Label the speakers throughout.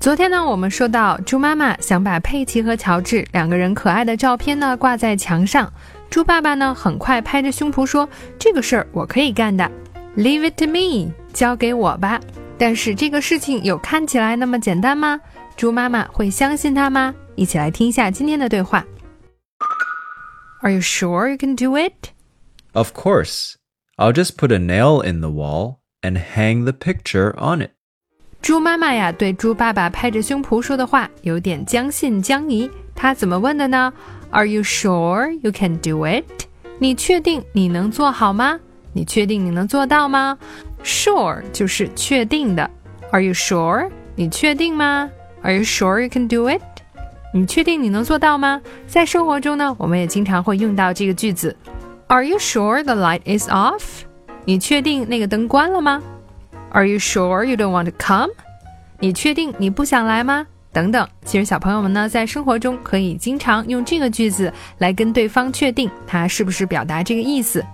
Speaker 1: 昨天呢，我们说到猪妈妈想把佩奇和乔治两个人可爱的照片呢挂在墙上，猪爸爸呢很快拍着胸脯说：“这个事儿我可以干的，Leave it to me，交给我吧。”但是这个事情有看起来那么简单吗？猪妈妈会相信他吗？一起来听一下今天的对话。Are you sure you can do it?
Speaker 2: Of course. I'll just put a nail in the wall and hang the picture on it.
Speaker 1: 猪妈妈呀，对猪爸爸拍着胸脯说的话有点将信将疑。他怎么问的呢？Are you sure you can do it？你确定你能做好吗？你确定你能做到吗？Sure 就是确定的。Are you sure？你确定吗？Are you sure you can do it？你确定你能做到吗？在生活中呢，我们也经常会用到这个句子。Are you sure the light is off？你确定那个灯关了吗？Are you sure you don't want to come？你确定你不想来吗？等等，其实小朋友们呢，在生活中可以经常用这个句子来跟对方确定他是不是表达这个意思。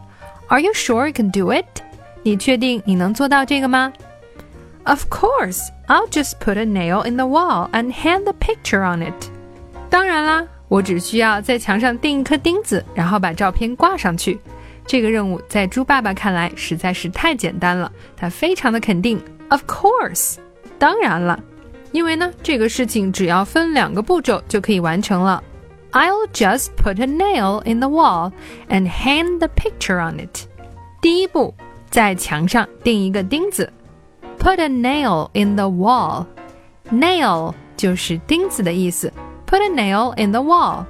Speaker 1: Are you sure you can do it？你确定你能做到这个吗？Of course, I'll just put a nail in the wall and hang the picture on it。当然啦，我只需要在墙上钉一颗钉子，然后把照片挂上去。这个任务在猪爸爸看来实在是太简单了，他非常的肯定，Of course，当然了，因为呢，这个事情只要分两个步骤就可以完成了。I'll just put a nail in the wall and hang the picture on it。第一步，在墙上钉一个钉子，put a nail in the wall，nail 就是钉子的意思，put a nail in the wall。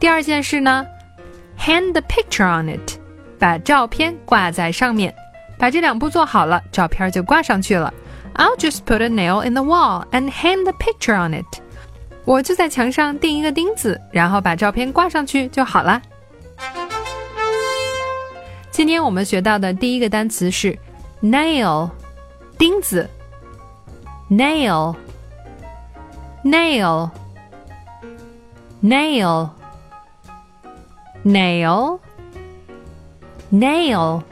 Speaker 1: 第二件事呢，hang the picture on it。 把照片挂在上面，把这两步做好了，照片就挂上去了。I'll just put a nail in the wall and hang the picture on it。我就在墙上钉一个钉子，然后把照片挂上去就好了。今天我们学到的第一个单词是 nail，钉子。nail，nail，nail，nail。 nail。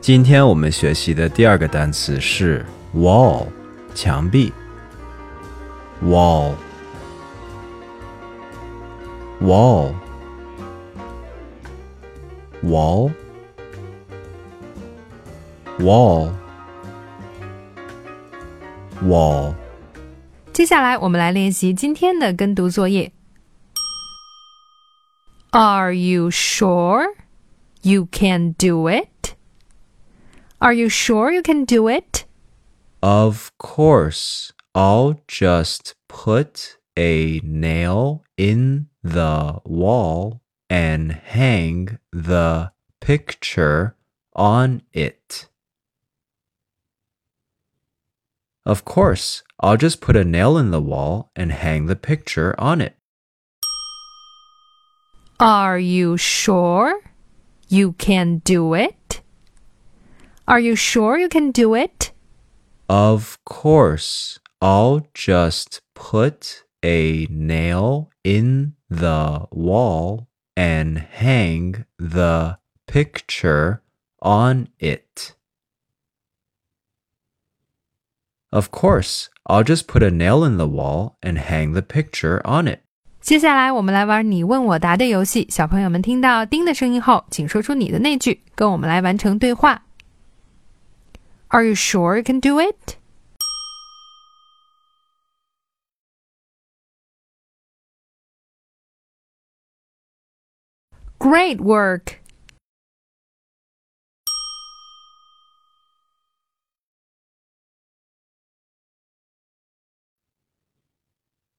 Speaker 2: 今天我们学习的第二个单词是 wall，墙壁。wall wall wall wall wall。
Speaker 1: 接下来我们来练习今天的跟读作业。Are you sure? You can do it? Are you sure you can do it?
Speaker 2: Of course, I'll just put a nail in the wall and hang the picture on it. Of course, I'll just put a nail in the wall and hang the picture on it.
Speaker 1: Are you sure? You can do it? Are you sure you can do it?
Speaker 2: Of course, I'll just put a nail in the wall and hang the picture on it. Of course, I'll just put a nail in the wall and hang the picture on it.
Speaker 1: 接下来我们来玩你问我答的游戏。小朋友们听到“叮”的声音后，请说出你的那句，跟我们来完成对话。Are you sure you can do it? Great work!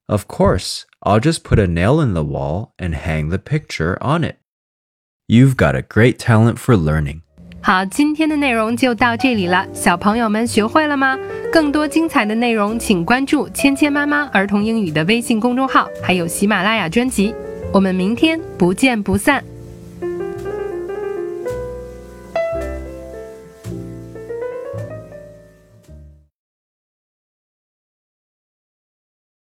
Speaker 2: Of course, I'll just put a nail in the wall and hang the picture on it. You've got a great talent for learning.
Speaker 1: 好，今天的内容就到这里了，小朋友们学会了吗？更多精彩的内容，请关注“芊芊妈妈儿童英语”的微信公众号，还有喜马拉雅专辑。我们明天不见不散。